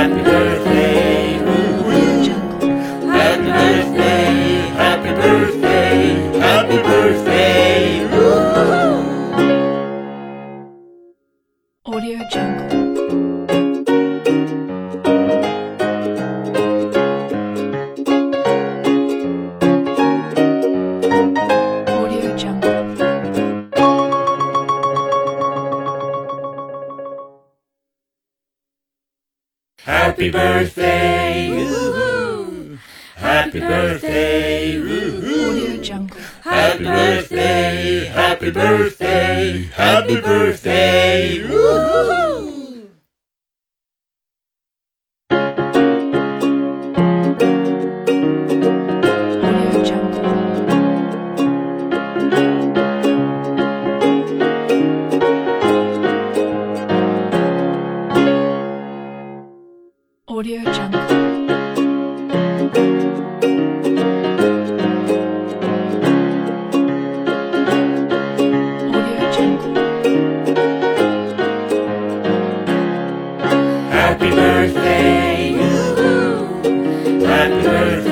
happy birthday, Happy birthday, happy birthday, happy birthday, Audio Jungle. Happy birthday, woo-hoo. Happy birthday, woo-hoo. Happy birthday, happy birthday, happy birthday, woo-hoo. Audio Jungle. Happy birthday. Happy birthday.